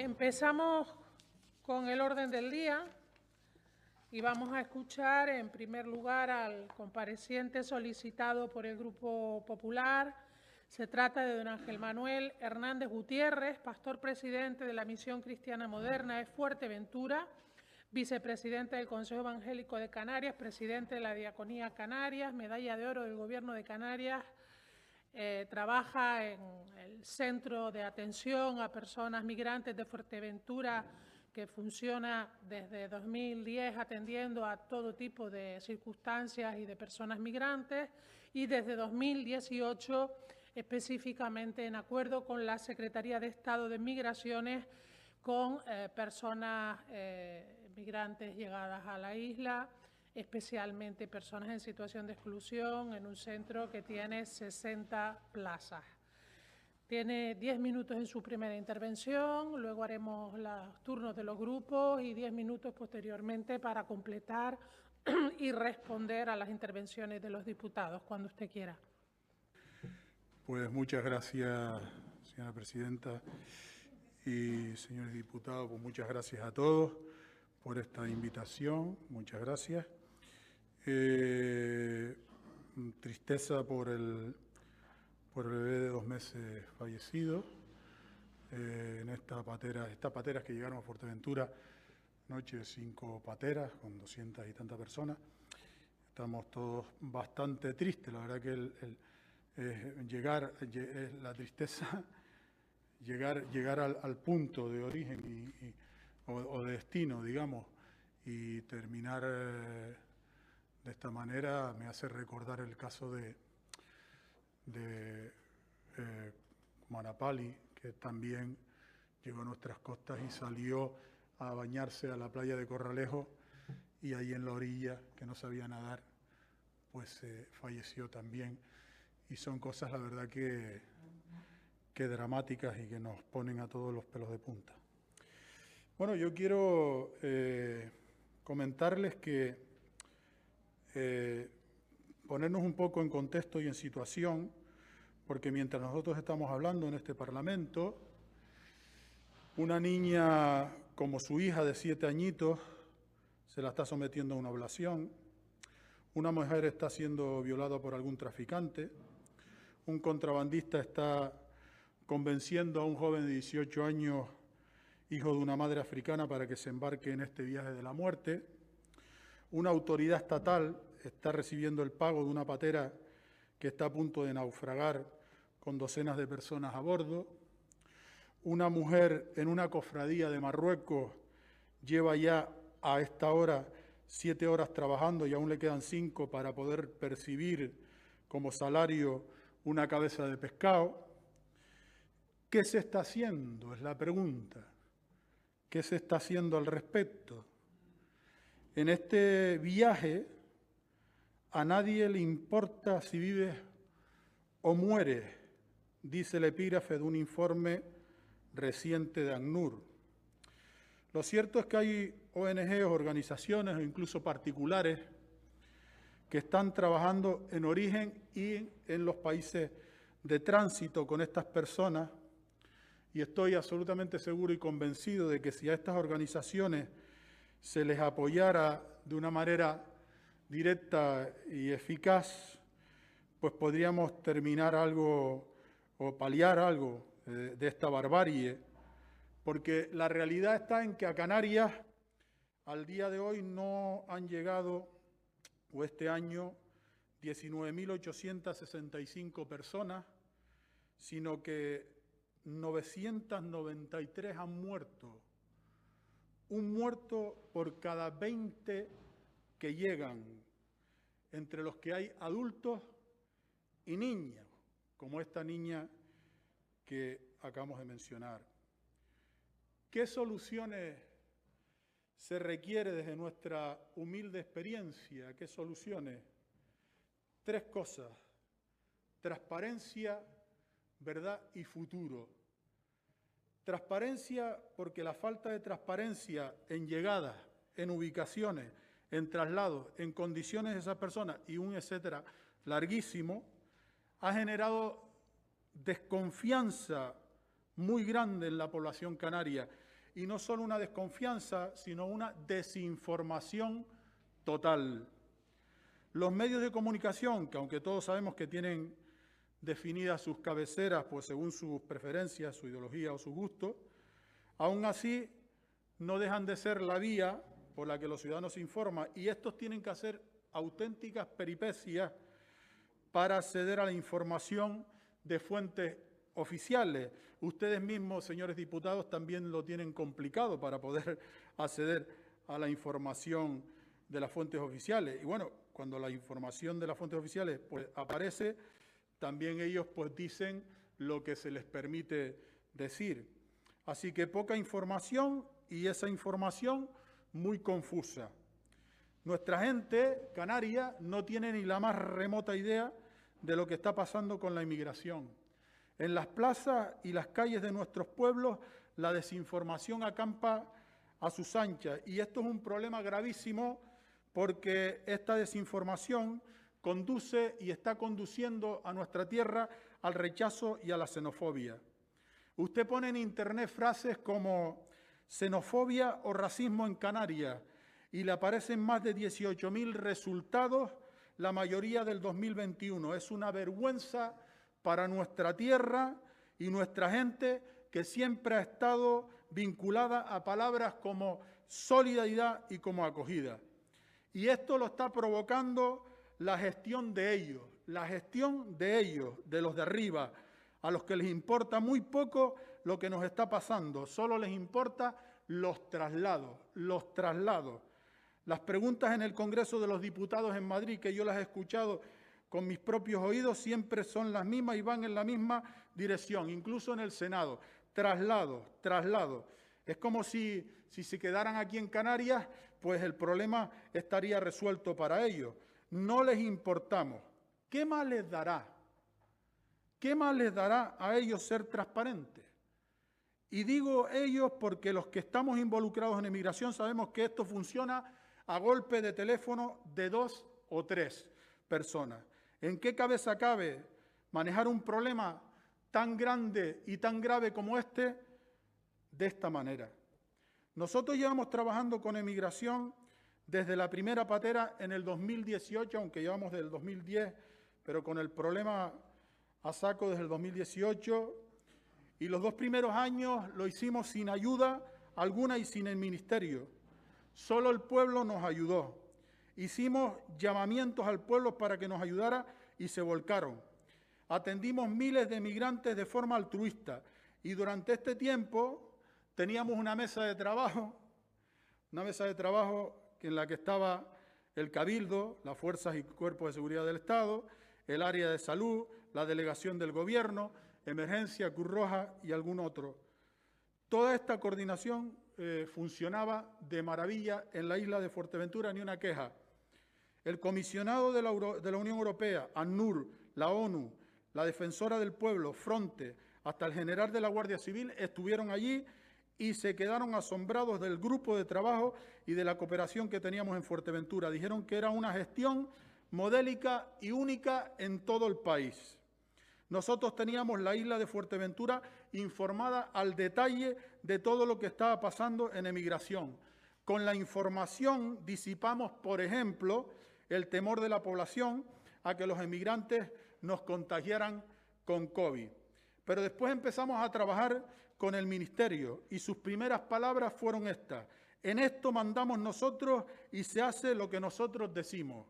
Empezamos con el orden del día y vamos a escuchar en primer lugar al compareciente solicitado por el Grupo Popular. Se trata de don Ángel Manuel Hernández Gutiérrez, pastor presidente de la Misión Cristiana Moderna de Fuerteventura, vicepresidente del Consejo Evangélico de Canarias, presidente de la Diaconía Canarias, medalla de oro del Gobierno de Canarias, eh, trabaja en el Centro de Atención a Personas Migrantes de Fuerteventura, que funciona desde 2010 atendiendo a todo tipo de circunstancias y de personas migrantes, y desde 2018 específicamente en acuerdo con la Secretaría de Estado de Migraciones con eh, personas eh, migrantes llegadas a la isla, especialmente personas en situación de exclusión, en un centro que tiene 60 plazas. Tiene 10 minutos en su primera intervención, luego haremos los turnos de los grupos y 10 minutos posteriormente para completar y responder a las intervenciones de los diputados, cuando usted quiera. Pues muchas gracias, señora presidenta y señores diputados, pues muchas gracias a todos por esta invitación, muchas gracias. Eh, tristeza por el, por bebé de dos meses fallecido eh, en esta patera, estas pateras que llegaron a Fuerteventura, noche cinco pateras con doscientas y tantas personas. Estamos todos bastante tristes, la verdad que el, llegar, la tristeza, llegar, llegar al, punto de origen o, de destino, digamos, y terminar... De esta manera me hace recordar el caso de, de eh, Manapali, que también llegó a nuestras costas y salió a bañarse a la playa de Corralejo y ahí en la orilla, que no sabía nadar, pues eh, falleció también. Y son cosas, la verdad, que, que dramáticas y que nos ponen a todos los pelos de punta. Bueno, yo quiero eh, comentarles que eh, ponernos un poco en contexto y en situación, porque mientras nosotros estamos hablando en este Parlamento, una niña como su hija de siete añitos se la está sometiendo a una ablación, una mujer está siendo violada por algún traficante, un contrabandista está convenciendo a un joven de 18 años, hijo de una madre africana, para que se embarque en este viaje de la muerte, una autoridad estatal está recibiendo el pago de una patera que está a punto de naufragar con docenas de personas a bordo. Una mujer en una cofradía de Marruecos lleva ya a esta hora siete horas trabajando y aún le quedan cinco para poder percibir como salario una cabeza de pescado. ¿Qué se está haciendo? Es la pregunta. ¿Qué se está haciendo al respecto? En este viaje a nadie le importa si vive o muere, dice el epígrafe de un informe reciente de ACNUR. Lo cierto es que hay ONGs, organizaciones o incluso particulares que están trabajando en origen y en los países de tránsito con estas personas y estoy absolutamente seguro y convencido de que si a estas organizaciones se les apoyara de una manera directa y eficaz, pues podríamos terminar algo o paliar algo eh, de esta barbarie, porque la realidad está en que a Canarias al día de hoy no han llegado, o este año, 19.865 personas, sino que 993 han muerto un muerto por cada 20 que llegan, entre los que hay adultos y niños, como esta niña que acabamos de mencionar. ¿Qué soluciones se requiere desde nuestra humilde experiencia? ¿Qué soluciones? Tres cosas. Transparencia, verdad y futuro. Transparencia porque la falta de transparencia en llegadas, en ubicaciones, en traslados, en condiciones de esas personas y un etcétera larguísimo, ha generado desconfianza muy grande en la población canaria y no solo una desconfianza, sino una desinformación total. Los medios de comunicación, que aunque todos sabemos que tienen definidas sus cabeceras, pues según sus preferencias, su ideología o su gusto, aún así no dejan de ser la vía por la que los ciudadanos se informan y estos tienen que hacer auténticas peripecias para acceder a la información de fuentes oficiales. Ustedes mismos, señores diputados, también lo tienen complicado para poder acceder a la información de las fuentes oficiales. Y bueno, cuando la información de las fuentes oficiales pues, aparece, también ellos pues dicen lo que se les permite decir. Así que poca información y esa información muy confusa. Nuestra gente canaria no tiene ni la más remota idea de lo que está pasando con la inmigración. En las plazas y las calles de nuestros pueblos la desinformación acampa a sus anchas y esto es un problema gravísimo porque esta desinformación conduce y está conduciendo a nuestra tierra al rechazo y a la xenofobia. Usted pone en internet frases como xenofobia o racismo en Canarias y le aparecen más de 18.000 resultados, la mayoría del 2021. Es una vergüenza para nuestra tierra y nuestra gente que siempre ha estado vinculada a palabras como solidaridad y como acogida. Y esto lo está provocando la gestión de ellos, la gestión de ellos, de los de arriba, a los que les importa muy poco lo que nos está pasando, solo les importa los traslados, los traslados. Las preguntas en el Congreso de los Diputados en Madrid, que yo las he escuchado con mis propios oídos, siempre son las mismas y van en la misma dirección, incluso en el Senado. Traslados, traslados. Es como si, si se quedaran aquí en Canarias, pues el problema estaría resuelto para ellos no les importamos. ¿Qué más les dará? ¿Qué más les dará a ellos ser transparentes? Y digo ellos porque los que estamos involucrados en emigración sabemos que esto funciona a golpe de teléfono de dos o tres personas. ¿En qué cabeza cabe manejar un problema tan grande y tan grave como este de esta manera? Nosotros llevamos trabajando con emigración desde la primera patera en el 2018, aunque llevamos del 2010, pero con el problema a saco desde el 2018. Y los dos primeros años lo hicimos sin ayuda alguna y sin el ministerio. Solo el pueblo nos ayudó. Hicimos llamamientos al pueblo para que nos ayudara y se volcaron. Atendimos miles de migrantes de forma altruista y durante este tiempo teníamos una mesa de trabajo, una mesa de trabajo en la que estaba el Cabildo, las fuerzas y cuerpos de seguridad del Estado, el área de salud, la delegación del Gobierno, emergencia, Cruz Roja y algún otro. Toda esta coordinación eh, funcionaba de maravilla en la isla de Fuerteventura, ni una queja. El comisionado de la, Unión Europea, ANUR, la ONU, la defensora del pueblo, Fronte, hasta el general de la Guardia Civil estuvieron allí y se quedaron asombrados del grupo de trabajo y de la cooperación que teníamos en Fuerteventura. Dijeron que era una gestión modélica y única en todo el país. Nosotros teníamos la isla de Fuerteventura informada al detalle de todo lo que estaba pasando en emigración. Con la información disipamos, por ejemplo, el temor de la población a que los emigrantes nos contagiaran con COVID. Pero después empezamos a trabajar con el ministerio y sus primeras palabras fueron estas. En esto mandamos nosotros y se hace lo que nosotros decimos.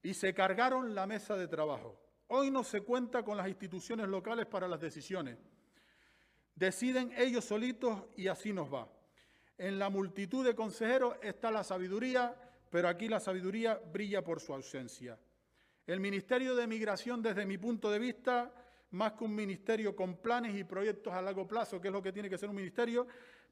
Y se cargaron la mesa de trabajo. Hoy no se cuenta con las instituciones locales para las decisiones. Deciden ellos solitos y así nos va. En la multitud de consejeros está la sabiduría, pero aquí la sabiduría brilla por su ausencia. El Ministerio de Migración, desde mi punto de vista, más que un ministerio con planes y proyectos a largo plazo, que es lo que tiene que ser un ministerio,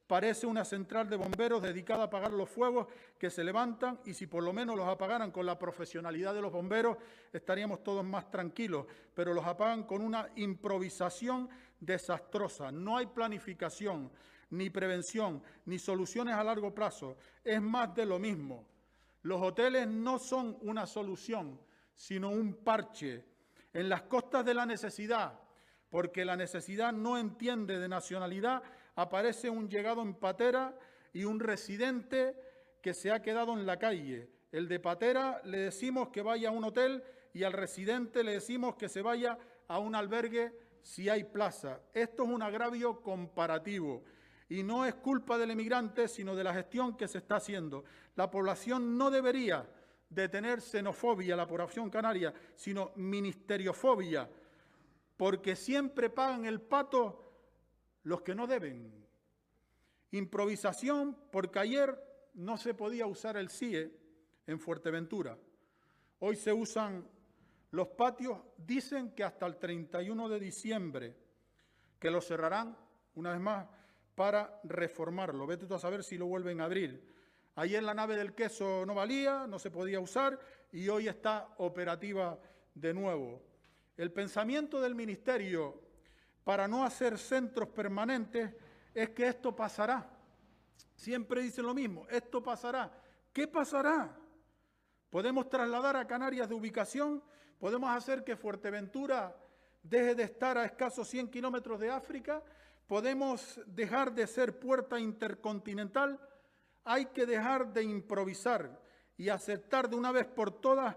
parece una central de bomberos dedicada a apagar los fuegos que se levantan y si por lo menos los apagaran con la profesionalidad de los bomberos estaríamos todos más tranquilos, pero los apagan con una improvisación desastrosa. No hay planificación, ni prevención, ni soluciones a largo plazo. Es más de lo mismo. Los hoteles no son una solución, sino un parche en las costas de la necesidad, porque la necesidad no entiende de nacionalidad, aparece un llegado en patera y un residente que se ha quedado en la calle. El de patera le decimos que vaya a un hotel y al residente le decimos que se vaya a un albergue si hay plaza. Esto es un agravio comparativo y no es culpa del emigrante, sino de la gestión que se está haciendo. La población no debería de tener xenofobia, la población canaria, sino ministeriofobia, porque siempre pagan el pato los que no deben. Improvisación, porque ayer no se podía usar el CIE en Fuerteventura. Hoy se usan los patios, dicen que hasta el 31 de diciembre, que lo cerrarán una vez más para reformarlo. Vete tú a saber si lo vuelven a abrir. Ayer la nave del queso no valía, no se podía usar y hoy está operativa de nuevo. El pensamiento del ministerio para no hacer centros permanentes es que esto pasará. Siempre dicen lo mismo, esto pasará. ¿Qué pasará? Podemos trasladar a Canarias de ubicación, podemos hacer que Fuerteventura deje de estar a escasos 100 kilómetros de África podemos dejar de ser puerta intercontinental, hay que dejar de improvisar y aceptar de una vez por todas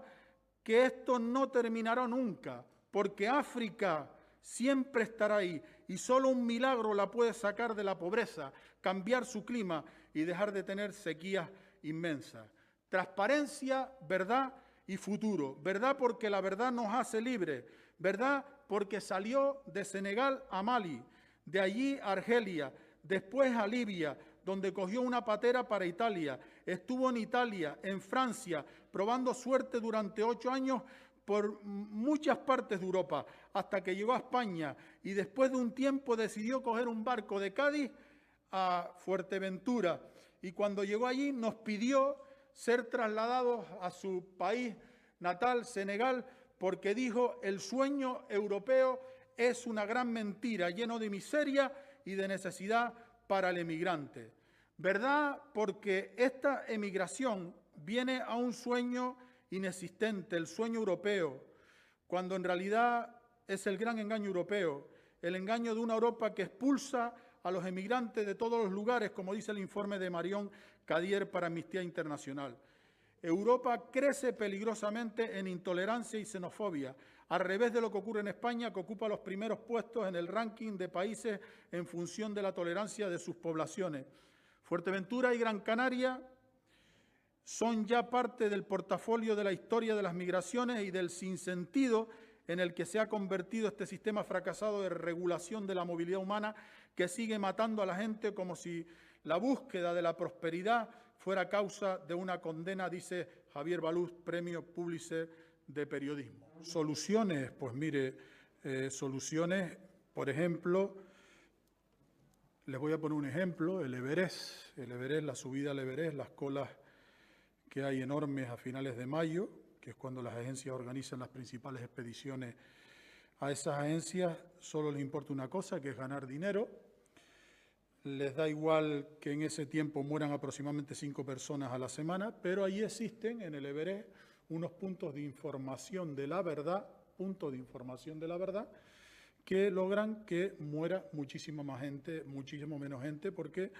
que esto no terminará nunca, porque África siempre estará ahí y solo un milagro la puede sacar de la pobreza, cambiar su clima y dejar de tener sequías inmensas. Transparencia, verdad y futuro. Verdad porque la verdad nos hace libres. Verdad porque salió de Senegal a Mali de allí a Argelia, después a Libia, donde cogió una patera para Italia. Estuvo en Italia, en Francia, probando suerte durante ocho años por muchas partes de Europa, hasta que llegó a España y después de un tiempo decidió coger un barco de Cádiz a Fuerteventura. Y cuando llegó allí nos pidió ser trasladados a su país natal, Senegal, porque dijo, el sueño europeo es una gran mentira, lleno de miseria y de necesidad para el emigrante. ¿Verdad? Porque esta emigración viene a un sueño inexistente, el sueño europeo, cuando en realidad es el gran engaño europeo, el engaño de una Europa que expulsa a los emigrantes de todos los lugares, como dice el informe de Marión Cadier para Amnistía Internacional. Europa crece peligrosamente en intolerancia y xenofobia, al revés de lo que ocurre en España, que ocupa los primeros puestos en el ranking de países en función de la tolerancia de sus poblaciones. Fuerteventura y Gran Canaria son ya parte del portafolio de la historia de las migraciones y del sinsentido en el que se ha convertido este sistema fracasado de regulación de la movilidad humana que sigue matando a la gente como si la búsqueda de la prosperidad fuera causa de una condena, dice Javier Baluz, premio Pulitzer de periodismo. Soluciones, pues mire, eh, soluciones, por ejemplo, les voy a poner un ejemplo, el Everest, el Everest, la subida al Everest, las colas que hay enormes a finales de mayo, que es cuando las agencias organizan las principales expediciones. A esas agencias solo les importa una cosa, que es ganar dinero, les da igual que en ese tiempo mueran aproximadamente cinco personas a la semana, pero ahí existen en el Everest unos puntos de información de la verdad, puntos de información de la verdad, que logran que muera muchísima más gente, muchísimo menos gente, porque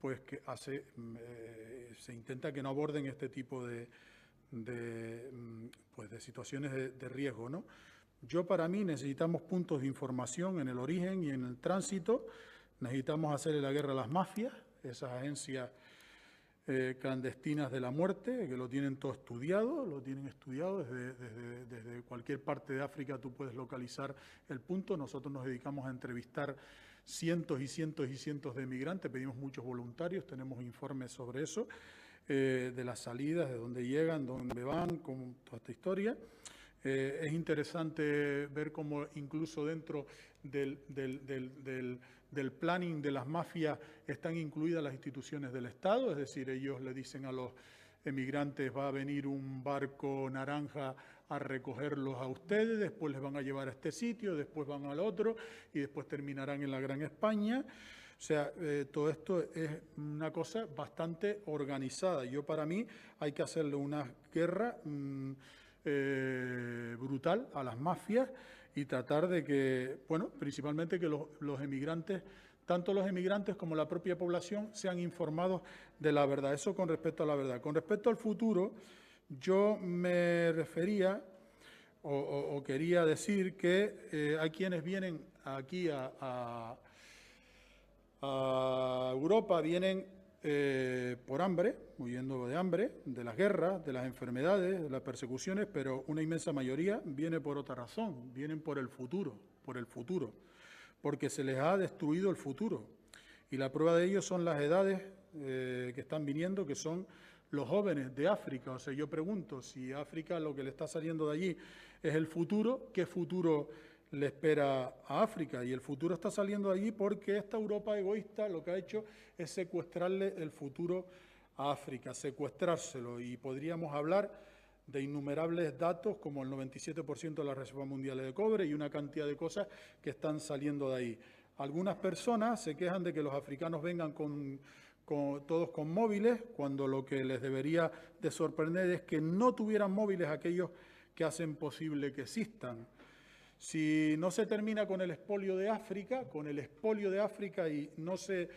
pues que hace, mm, eh, se intenta que no aborden este tipo de, mm, pues, de situaciones de, de riesgo. ¿no? Yo para mí necesitamos puntos de información en el origen y en el tránsito, Necesitamos hacerle la guerra a las mafias, esas agencias eh, clandestinas de la muerte, que lo tienen todo estudiado, lo tienen estudiado desde, desde, cualquier parte de África tú puedes localizar el punto. Nosotros nos dedicamos a entrevistar cientos y cientos y cientos de migrantes, pedimos muchos voluntarios, tenemos informes sobre eso, eh, de las salidas, de dónde llegan, dónde van, con toda esta historia. Eh, es interesante ver cómo incluso dentro del, del, planning de las mafias están incluidas las instituciones del Estado, es decir, ellos le dicen a los emigrantes va a venir un barco naranja a recogerlos a ustedes, después les van a llevar a este sitio, después van al otro y después terminarán en la Gran España. O sea, eh, todo esto es una cosa bastante organizada. Yo para mí hay que hacerle una guerra mm, eh, brutal a las mafias y tratar de que, bueno, principalmente que los, emigrantes tanto los emigrantes como la propia población sean informados de la verdad. Eso con respecto a la verdad. Con respecto al futuro, yo me refería o, quería decir que eh, hay quienes vienen aquí a, Europa, vienen eh, por hambre, huyendo de hambre, de las guerras, de las enfermedades, de las persecuciones, pero una inmensa mayoría viene por otra razón, vienen por el futuro, por el futuro, porque se les ha destruido el futuro. Y la prueba de ello son las edades eh, que están viniendo, que son los jóvenes de África. O sea, yo pregunto, si África lo que le está saliendo de allí es el futuro, ¿qué futuro le espera a África? Y el futuro está saliendo de allí porque esta Europa egoísta lo que ha hecho es secuestrarle el futuro a África, secuestrárselo. Y podríamos hablar de innumerables datos como el 97% de la reserva mundial de cobre y una cantidad de cosas que están saliendo de ahí. Algunas personas se quejan de que los africanos vengan con todos con móviles, cuando lo que les debería de sorprender es que no tuvieran móviles aquellos que hacen posible que existan. Si no se termina con el expolio de África, con el expolio de África y no se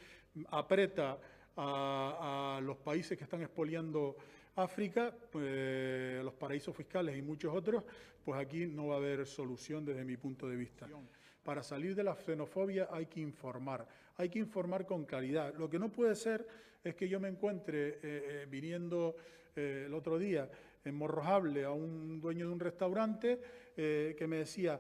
aprieta a, los países que están expoliando África, pues, los paraísos fiscales y muchos otros, pues aquí no va a haber solución desde mi punto de vista. Para salir de la xenofobia hay que informar hay que informar con claridad. Lo que no puede ser es que yo me encuentre eh, eh, viniendo eh, el otro día en Morrojable a un dueño de un restaurante que me decía,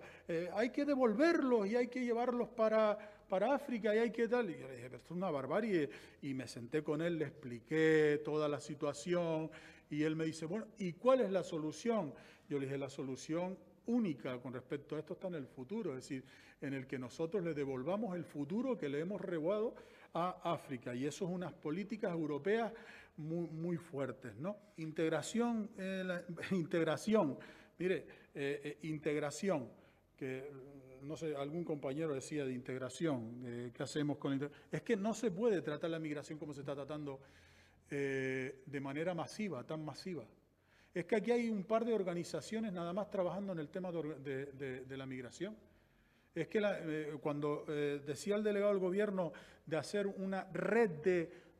hay que devolverlos y hay que llevarlos para, para África y hay que tal. Y yo le dije, pero esto es una barbarie. Y me senté con él, le expliqué toda la situación y él me dice, bueno, ¿y cuál es la solución? Yo le dije, la solución única con respecto a esto está en el futuro, es decir, en el que nosotros le devolvamos el futuro que le hemos robado a África. Y eso es unas políticas europeas muy, muy fuertes. ¿no? Integración, eh, integración, mire, eh, eh, integración, que no sé, algún compañero decía de integración, ¿qué hacemos con la Es que no se puede tratar la migración como se está tratando de manera masiva, tan masiva. Es que aquí hay un par de organizaciones nada más trabajando en el tema de, la migración. Es que eh, cuando eh, decía el delegado del gobierno de hacer una red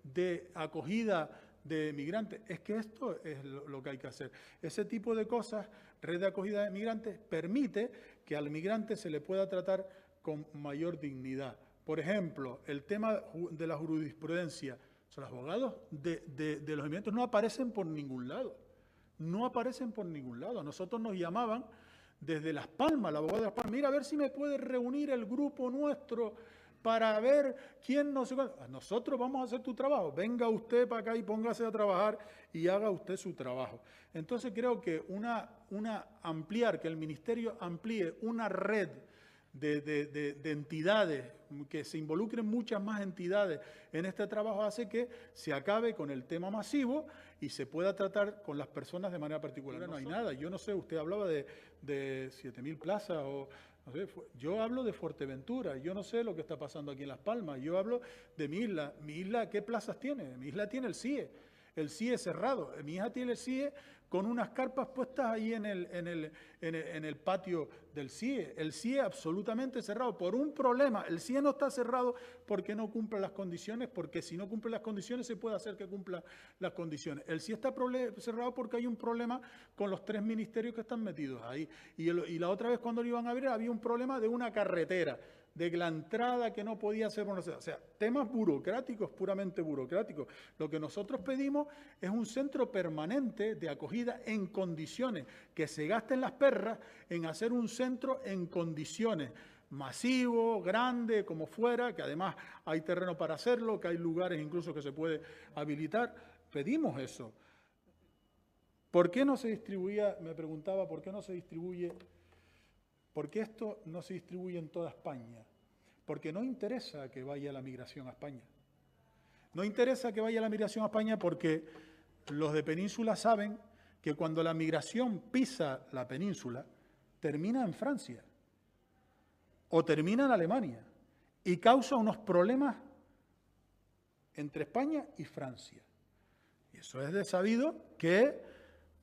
de, acogida de migrantes, es que esto es lo, que hay que hacer. Ese tipo de cosas, red de acogida de migrantes, permite que al migrante se le pueda tratar con mayor dignidad. Por ejemplo, el tema de la jurisprudencia. los abogados de, de los migrantes no aparecen por ningún lado no aparecen por ningún lado. A nosotros nos llamaban desde Las Palmas, la abogada de Las Palmas, mira a ver si me puede reunir el grupo nuestro para ver quién nos... Nosotros vamos a hacer tu trabajo. Venga usted para acá y póngase a trabajar y haga usted su trabajo. Entonces creo que una, una ampliar, que el ministerio amplíe una red de, entidades, que se involucren muchas más entidades en este trabajo, hace que se acabe con el tema masivo y se pueda tratar con las personas de manera particular. No hay nada, yo no sé, usted hablaba de, de 7.000 plazas o... Yo hablo de Fuerteventura, yo no sé lo que está pasando aquí en Las Palmas, yo hablo de mi isla. ¿Mi isla qué plazas tiene? Mi isla tiene el CIE, el CIE cerrado. Mi hija tiene el CIE con unas carpas puestas ahí en el, en el, en el, patio del CIE. El CIE absolutamente cerrado por un problema. El CIE no está cerrado porque no cumple las condiciones, porque si no cumple las condiciones se puede hacer que cumpla las condiciones. El CIE está cerrado porque hay un problema con los tres ministerios que están metidos ahí. Y, y la otra vez cuando lo iban a abrir había un problema de una carretera de la entrada que no podía ser conocida. O sea, temas burocráticos, puramente burocráticos. Lo que nosotros pedimos es un centro permanente de acogida en condiciones, que se gasten las perras en hacer un centro en condiciones masivo, grande, como fuera, que además hay terreno para hacerlo, que hay lugares incluso que se puede habilitar. Pedimos eso. ¿Por qué no se distribuía, me preguntaba, por qué no se distribuye porque esto no se distribuye en toda España, porque no interesa que vaya la migración a España. No interesa que vaya la migración a España porque los de península saben que cuando la migración pisa la península, termina en Francia o termina en Alemania y causa unos problemas entre España y Francia. Y eso es de sabido que eh,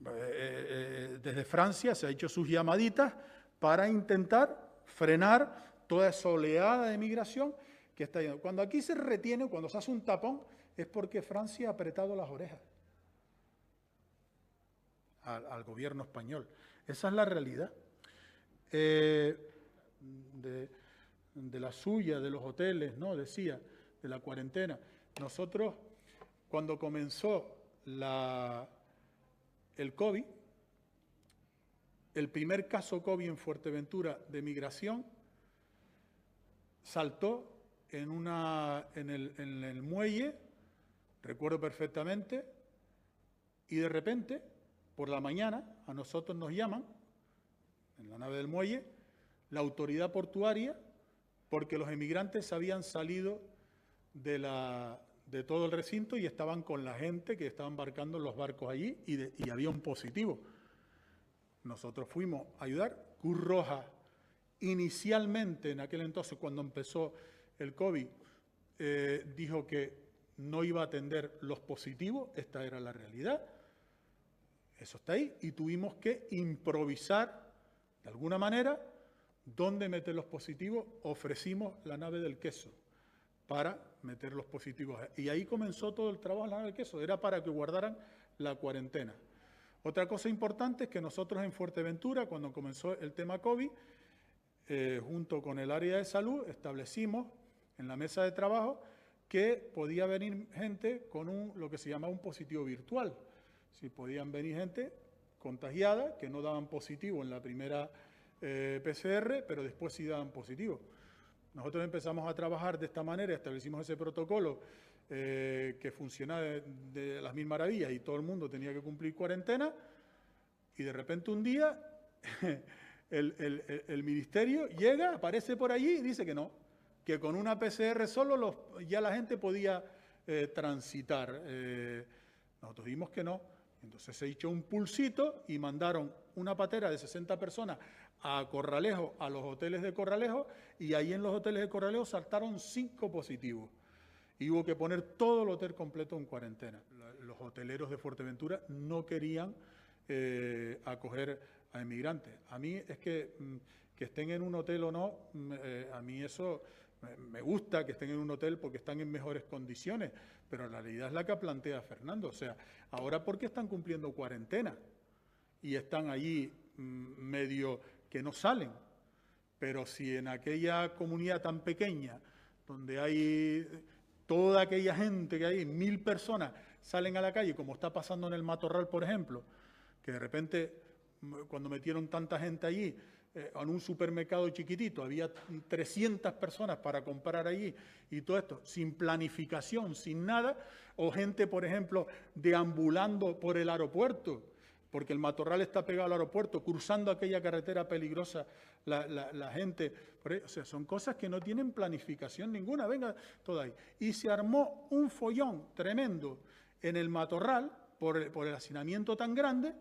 eh, desde Francia se ha hecho sus llamaditas para intentar frenar toda esa oleada de migración que está yendo. Cuando aquí se retiene, cuando se hace un tapón, es porque Francia ha apretado las orejas al, gobierno español. Esa es la realidad. Eh, de, la suya, de los hoteles, ¿no? Decía, de la cuarentena. Nosotros, cuando comenzó el COVID, el primer caso COVID en Fuerteventura de migración saltó en, una, en, el, muelle, recuerdo perfectamente, y de repente, por la mañana, a nosotros nos llaman, en la nave del muelle, la autoridad portuaria, porque los emigrantes habían salido de, la, de todo el recinto y estaban con la gente que estaba embarcando en los barcos allí y, y había un positivo. Nosotros fuimos a ayudar. Cruz Roja, inicialmente, en aquel entonces, cuando empezó el COVID, eh, dijo que no iba a atender los positivos, esta era la realidad. Eso está ahí. Y tuvimos que improvisar, de alguna manera, dónde meter los positivos. Ofrecimos la nave del queso para meter los positivos. Y ahí comenzó todo el trabajo en la nave del queso. Era para que guardaran la cuarentena. Otra cosa importante es que nosotros en Fuerteventura, cuando comenzó el tema COVID, eh, junto con el área de salud, establecimos en la mesa de trabajo que podía venir gente con un, lo que se llama un positivo virtual. Si podían venir gente contagiada, que no daban positivo en la primera eh, PCR, pero después sí daban positivo. Nosotros empezamos a trabajar de esta manera, establecimos ese protocolo eh, que funcionaba de, las mil maravillas y todo el mundo tenía que cumplir cuarentena y de repente un día el, ministerio llega, aparece por allí y dice que no, que con una PCR solo los, ya la gente podía eh, transitar. Eh, nosotros dimos que no. Entonces se echó un pulsito y mandaron una patera de 60 personas a Corralejo, a los hoteles de Corralejo, y ahí en los hoteles de Corralejo saltaron cinco positivos y hubo que poner todo el hotel completo en cuarentena. Los hoteleros de Fuerteventura no querían eh, acoger a emigrantes. A mí es que mm, que estén en un hotel o no, mm, eh, a mí eso me gusta que estén en un hotel porque están en mejores condiciones, pero la realidad es la que plantea Fernando. O sea, ahora porque están cumpliendo cuarentena y están allí mm, medio que no salen, pero si en aquella comunidad tan pequeña, donde hay toda aquella gente que hay, mil personas, salen a la calle, como está pasando en el Matorral, por ejemplo, que de repente, cuando metieron tanta gente allí, eh, en un supermercado chiquitito, había 300 personas para comprar allí y todo esto, sin planificación, sin nada, o gente, por ejemplo, deambulando por el aeropuerto, porque el matorral está pegado al aeropuerto, cruzando aquella carretera peligrosa, la, gente. o sea, son cosas que no tienen planificación ninguna. Venga, todo ahí. Y se armó un follón tremendo en el matorral por, el hacinamiento tan grande.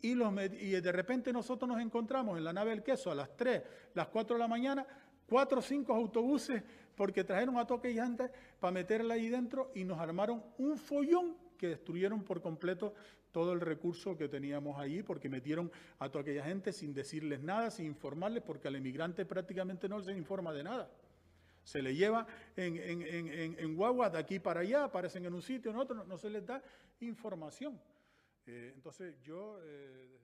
Y, de repente nosotros nos encontramos en la nave del queso a las 3, las 4 de la mañana, cuatro o cinco autobuses porque trajeron a toque y antes para meterla ahí dentro y nos armaron un follón que destruyeron por completo todo el recurso que teníamos allí, porque metieron a toda aquella gente sin decirles nada, sin informarles, porque al emigrante prácticamente no se informa de nada. Se le lleva en, en, en, guaguas de aquí para allá, aparecen en un sitio, en otro, no, se les da información. Eh, entonces yo... Eh,